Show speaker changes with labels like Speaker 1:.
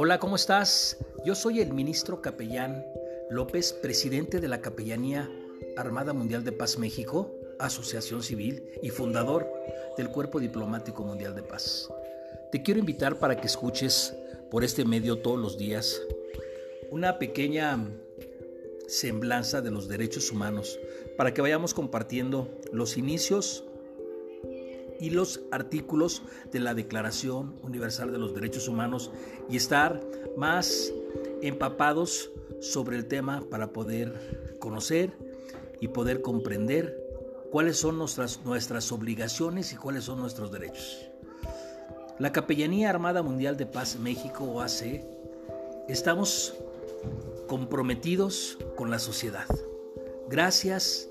Speaker 1: Hola, ¿cómo estás? Yo soy el ministro capellán López, presidente de la Capellanía Armada Mundial de Paz México, asociación civil y fundador del Cuerpo Diplomático Mundial de Paz. Te quiero invitar para que escuches por este medio todos los días una pequeña semblanza de los derechos humanos para que vayamos compartiendo los inicios y los artículos de la Declaración Universal de los Derechos Humanos y estar más empapados sobre el tema para poder conocer y poder comprender cuáles son nuestras, nuestras obligaciones y cuáles son nuestros derechos. La Capellanía Armada Mundial de Paz México, OAC, estamos comprometidos con la sociedad. Gracias